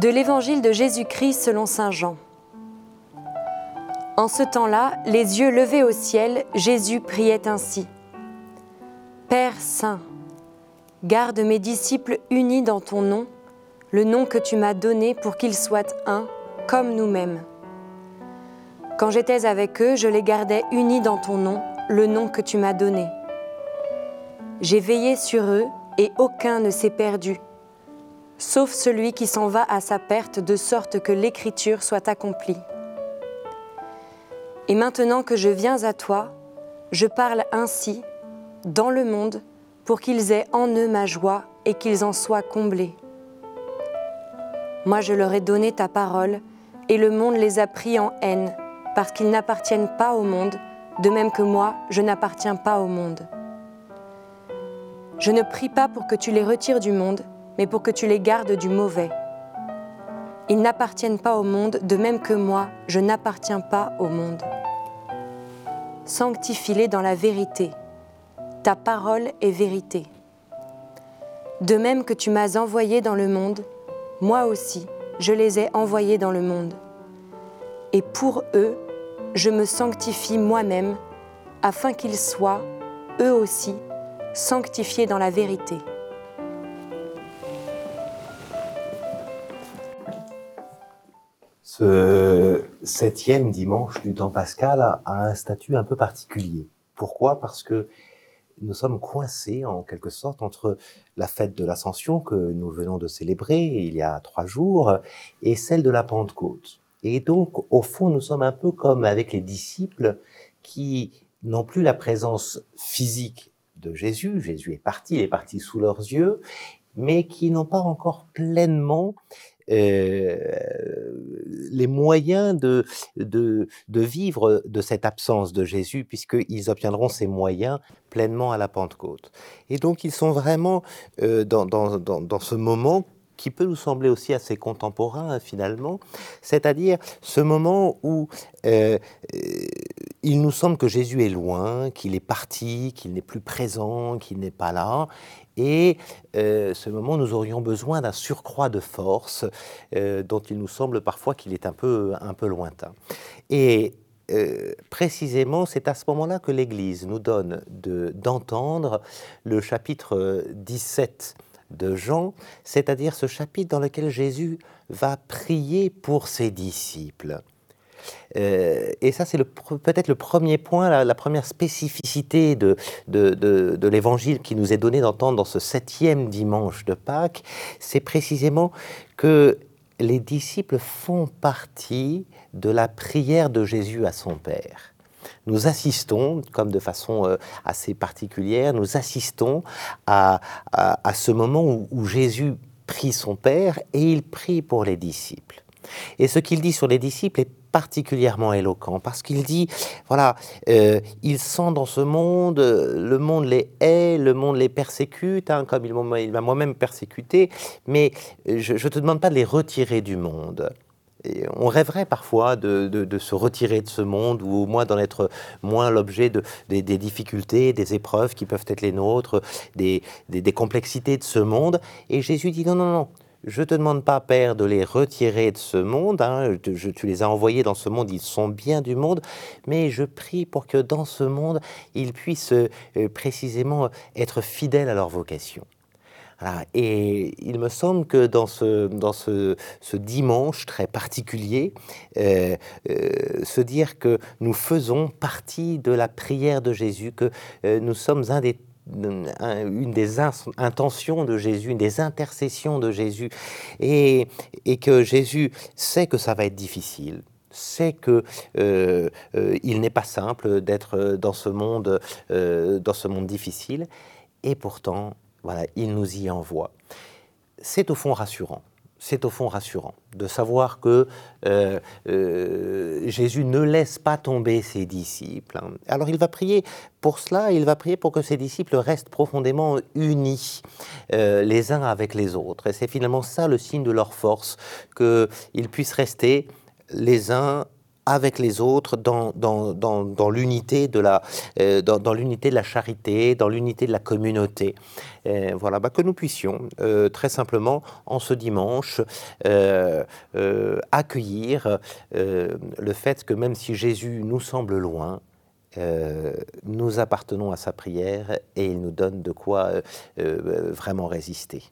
De l'Évangile de Jésus-Christ selon Saint Jean. En ce temps-là, les yeux levés au ciel, Jésus priait ainsi. Père Saint, garde mes disciples unis dans ton nom, le nom que tu m'as donné pour qu'ils soient un, comme nous-mêmes. Quand j'étais avec eux, je les gardais unis dans ton nom, le nom que tu m'as donné. J'ai veillé sur eux et aucun ne s'est perdu, sauf celui qui s'en va à sa perte de sorte que l'écriture soit accomplie. Et maintenant que je viens à toi, je parle ainsi, dans le monde, pour qu'ils aient en eux ma joie et qu'ils en soient comblés. Moi je leur ai donné ta parole, et le monde les a pris en haine, parce qu'ils n'appartiennent pas au monde, de même que moi je n'appartiens pas au monde. Je ne prie pas pour que tu les retires du monde, mais pour que tu les gardes du mauvais. Ils n'appartiennent pas au monde, de même que moi, je n'appartiens pas au monde. Sanctifie-les dans la vérité. Ta parole est vérité. De même que tu m'as envoyé dans le monde, moi aussi, je les ai envoyés dans le monde. Et pour eux, je me sanctifie moi-même, afin qu'ils soient, eux aussi, sanctifiés dans la vérité. Ce septième dimanche du temps pascal a un statut un peu particulier. Pourquoi? Parce que nous sommes coincés en quelque sorte entre la fête de l'Ascension que nous venons de célébrer il y a trois jours et celle de la Pentecôte. Et donc, au fond, nous sommes un peu comme avec les disciples qui n'ont plus la présence physique de Jésus. Jésus est parti, il est parti sous leurs yeux, mais qui n'ont pas encore pleinement les moyens de, de, vivre de cette absence de Jésus, puisqu'ils obtiendront ces moyens pleinement à la Pentecôte. Et donc ils sont vraiment euh, dans, dans, dans, ce moment qui peut nous sembler aussi assez contemporain finalement, c'est-à-dire ce moment où euh, il nous semble que Jésus est loin, qu'il est parti, qu'il n'est plus présent, qu'il n'est pas là, et euh, ce moment, nous aurions besoin d'un surcroît de force euh, dont il nous semble parfois qu'il est un peu, un peu lointain. Et euh, précisément, c'est à ce moment-là que l'Église nous donne d'entendre le chapitre 17 de Jean, c'est-à-dire ce chapitre dans lequel Jésus va prier pour ses disciples. Euh, et ça, c'est peut-être le premier point, la, première spécificité de, de, de, l'évangile qui nous est donné d'entendre dans ce septième dimanche de Pâques, c'est précisément que les disciples font partie de la prière de Jésus à son Père. Nous assistons, comme de façon euh, assez particulière, nous assistons à, à, ce moment où, où Jésus prie son Père et il prie pour les disciples. Et ce qu'il dit sur les disciples est particulièrement éloquent parce qu'il dit voilà, euh, ils sont dans ce monde, le monde les hait, le monde les persécute, hein, comme il m'a moi-même persécuté, mais je ne te demande pas de les retirer du monde. On rêverait parfois de, de, se retirer de ce monde ou au moins d'en être moins l'objet de, des, difficultés, des épreuves qui peuvent être les nôtres, des, des complexités de ce monde. Et Jésus dit non, non, non, je te demande pas, Père, de les retirer de ce monde. Hein, tu les as envoyés dans ce monde, ils sont bien du monde, mais je prie pour que dans ce monde, ils puissent euh, précisément être fidèles à leur vocation. Et il me semble que dans ce, dans ce dimanche très particulier, euh, euh, se dire que nous faisons partie de la prière de Jésus, que nous sommes un des une des intentions de Jésus, une des intercessions de Jésus, et, et, que Jésus sait que ça va être difficile, sait que euh, euh, il n'est pas simple d'être dans ce monde, euh, dans ce monde difficile, et pourtant, voilà, il nous y envoie. C'est au fond rassurant c'est au fond rassurant de savoir que euh, euh, Jésus ne laisse pas tomber ses disciples. Hein. Alors il va prier pour cela, il va prier pour que ses disciples restent profondément unis euh, les uns avec les autres. Et c'est finalement ça le signe de leur force, qu'ils puissent rester les uns avec les autres dans, l'unité de, la, euh, dans, dans de la charité, dans l'unité de la communauté. Euh, voilà, bah, que nous puissions euh, très simplement en ce dimanche accueillir le fait que même si Jésus nous semble loin, nous appartenons à sa prière et il nous donne de quoi vraiment résister.